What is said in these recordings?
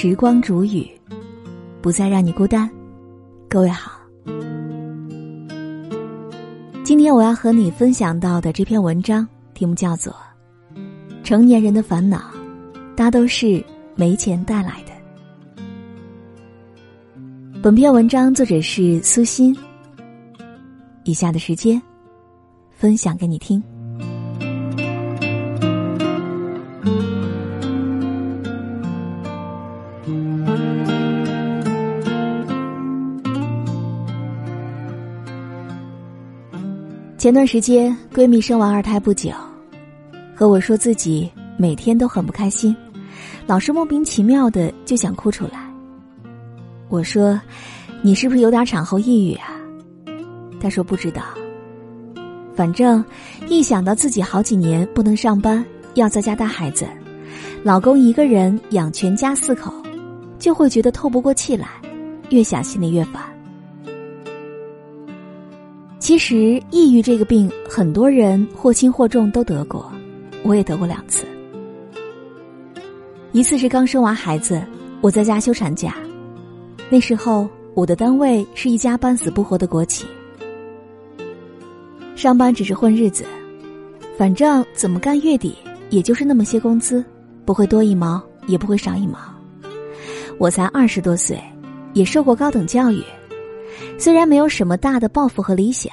时光煮雨，不再让你孤单。各位好，今天我要和你分享到的这篇文章题目叫做《成年人的烦恼，大都是没钱带来的》。本篇文章作者是苏欣。以下的时间，分享给你听。前段时间，闺蜜生完二胎不久，和我说自己每天都很不开心，老是莫名其妙的就想哭出来。我说：“你是不是有点产后抑郁啊？”她说：“不知道。反正一想到自己好几年不能上班，要在家带孩子，老公一个人养全家四口，就会觉得透不过气来，越想心里越烦。”其实，抑郁这个病，很多人或轻或重都得过，我也得过两次。一次是刚生完孩子，我在家休产假，那时候我的单位是一家半死不活的国企，上班只是混日子，反正怎么干月底也就是那么些工资，不会多一毛，也不会少一毛。我才二十多岁，也受过高等教育。虽然没有什么大的抱负和理想，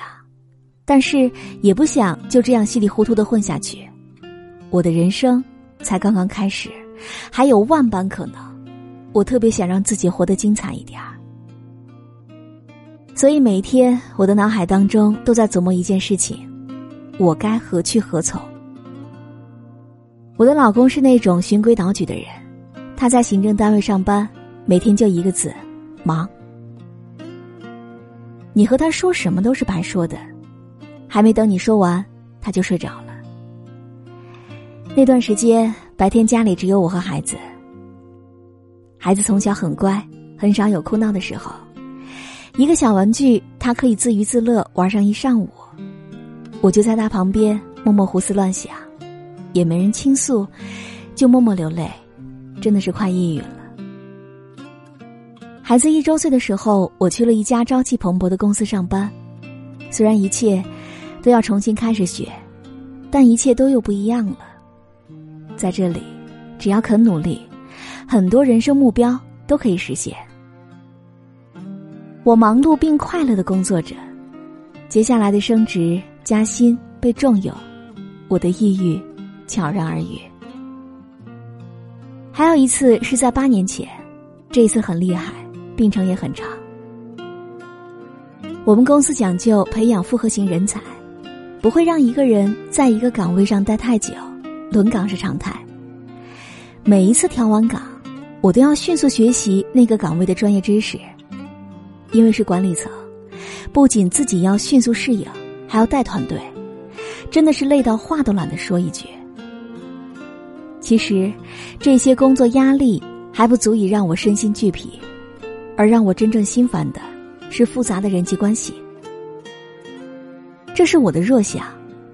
但是也不想就这样稀里糊涂的混下去。我的人生才刚刚开始，还有万般可能。我特别想让自己活得精彩一点儿，所以每天我的脑海当中都在琢磨一件事情：我该何去何从？我的老公是那种循规蹈矩的人，他在行政单位上班，每天就一个字：忙。你和他说什么都是白说的，还没等你说完，他就睡着了。那段时间，白天家里只有我和孩子。孩子从小很乖，很少有哭闹的时候，一个小玩具，他可以自娱自乐玩上一上午。我就在他旁边默默胡思乱想，也没人倾诉，就默默流泪，真的是快抑郁了。孩子一周岁的时候，我去了一家朝气蓬勃的公司上班。虽然一切都要重新开始学，但一切都又不一样了。在这里，只要肯努力，很多人生目标都可以实现。我忙碌并快乐的工作着，接下来的升职加薪被重用，我的抑郁悄然而愈。还有一次是在八年前，这一次很厉害。病程也很长。我们公司讲究培养复合型人才，不会让一个人在一个岗位上待太久，轮岗是常态。每一次调完岗，我都要迅速学习那个岗位的专业知识，因为是管理层，不仅自己要迅速适应，还要带团队，真的是累到话都懒得说一句。其实，这些工作压力还不足以让我身心俱疲。而让我真正心烦的，是复杂的人际关系。这是我的弱项，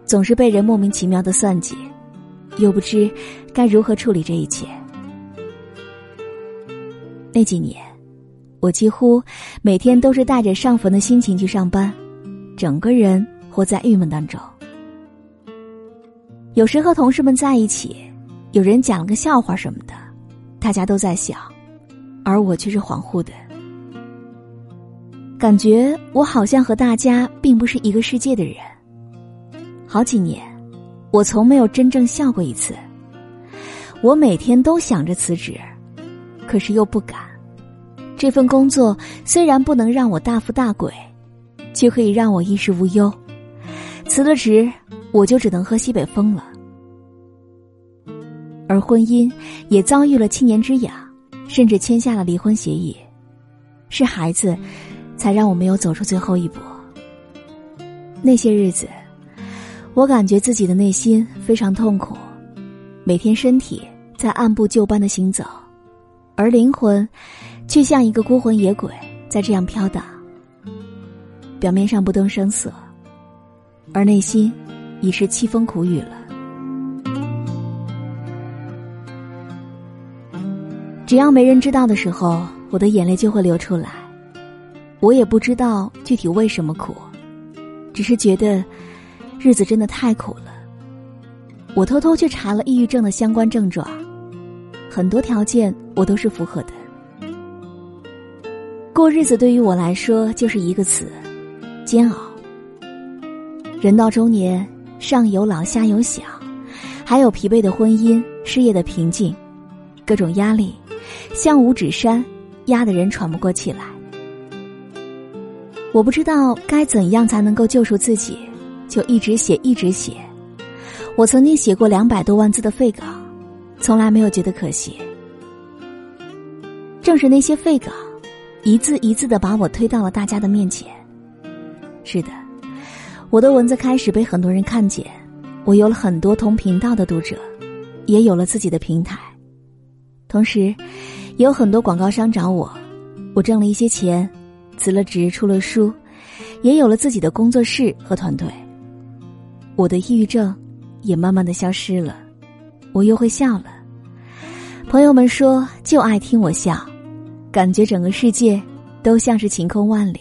总是被人莫名其妙的算计，又不知该如何处理这一切。那几年，我几乎每天都是带着上坟的心情去上班，整个人活在郁闷当中。有时和同事们在一起，有人讲了个笑话什么的，大家都在笑，而我却是恍惚的。感觉我好像和大家并不是一个世界的人。好几年，我从没有真正笑过一次。我每天都想着辞职，可是又不敢。这份工作虽然不能让我大富大贵，却可以让我衣食无忧。辞了职，我就只能喝西北风了。而婚姻也遭遇了七年之痒，甚至签下了离婚协议。是孩子。才让我没有走出最后一步。那些日子，我感觉自己的内心非常痛苦，每天身体在按部就班的行走，而灵魂却像一个孤魂野鬼在这样飘荡。表面上不动声色，而内心已是凄风苦雨了。只要没人知道的时候，我的眼泪就会流出来。我也不知道具体为什么苦，只是觉得日子真的太苦了。我偷偷去查了抑郁症的相关症状，很多条件我都是符合的。过日子对于我来说就是一个词：煎熬。人到中年，上有老下有小，还有疲惫的婚姻、事业的瓶颈，各种压力像五指山，压得人喘不过气来。我不知道该怎样才能够救赎自己，就一直写，一直写。我曾经写过两百多万字的废稿，从来没有觉得可惜。正是那些废稿，一字一字的把我推到了大家的面前。是的。我的文字开始被很多人看见，我有了很多同频道的读者，也有了自己的平台，同时，也有很多广告商找我，我挣了一些钱，辞了职出了书，也有了自己的工作室和团队。我的抑郁症也慢慢的消失了，我又会笑了。朋友们说就爱听我笑，感觉整个世界都像是晴空万里。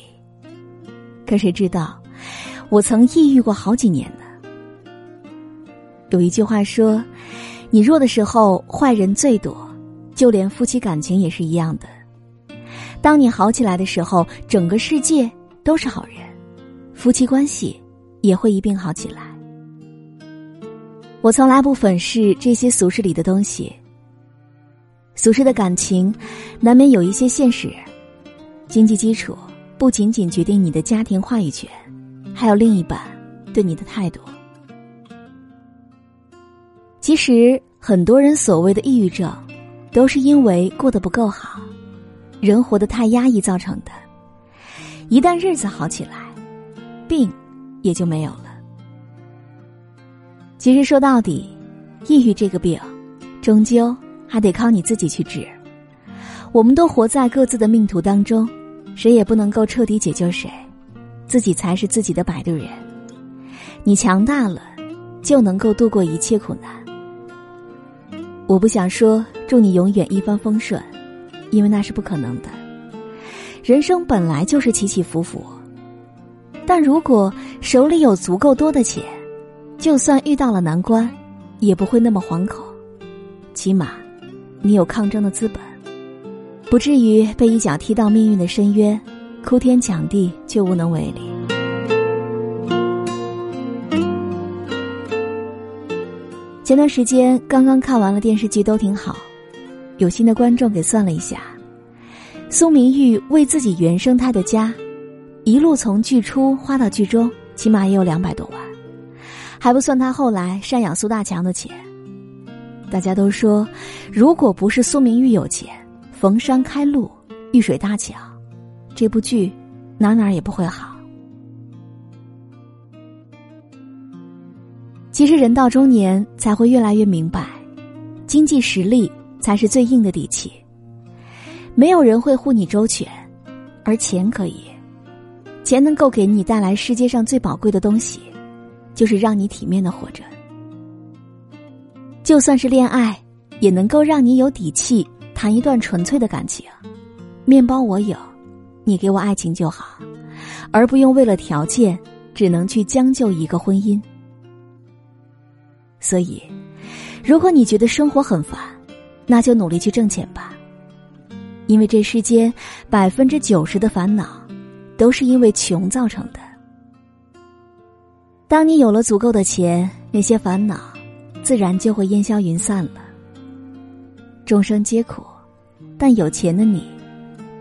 可谁知道？我曾抑郁过好几年呢。有一句话说：“你弱的时候，坏人最多，就连夫妻感情也是一样的。当你好起来的时候，整个世界都是好人，夫妻关系也会一并好起来。”我从来不粉饰这些俗世里的东西。俗世的感情，难免有一些现实。经济基础不仅仅决定你的家庭话语权。还有另一半对你的态度。其实很多人所谓的抑郁症，都是因为过得不够好，人活得太压抑造成的。一旦日子好起来，病也就没有了。其实说到底，抑郁这个病，终究还得靠你自己去治。我们都活在各自的命途当中，谁也不能够彻底解救谁。自己才是自己的摆渡人，你强大了，就能够度过一切苦难。我不想说祝你永远一帆风顺，因为那是不可能的。人生本来就是起起伏伏，但如果手里有足够多的钱，就算遇到了难关，也不会那么惶恐。起码，你有抗争的资本，不至于被一脚踢到命运的深渊。哭天抢地却无能为力。前段时间刚刚看完了电视剧，都挺好。有心的观众给算了一下，苏明玉为自己原生态的家，一路从剧初花到剧中，起码也有两百多万，还不算他后来赡养苏大强的钱。大家都说，如果不是苏明玉有钱，逢山开路，遇水搭桥。这部剧哪哪也不会好。其实人到中年才会越来越明白，经济实力才是最硬的底气。没有人会护你周全，而钱可以，钱能够给你带来世界上最宝贵的东西，就是让你体面的活着。就算是恋爱，也能够让你有底气谈一段纯粹的感情。面包我有。你给我爱情就好，而不用为了条件只能去将就一个婚姻。所以，如果你觉得生活很烦，那就努力去挣钱吧。因为这世间百分之九十的烦恼，都是因为穷造成的。当你有了足够的钱，那些烦恼自然就会烟消云散了。众生皆苦，但有钱的你，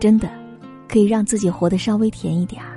真的。可以让自己活得稍微甜一点儿。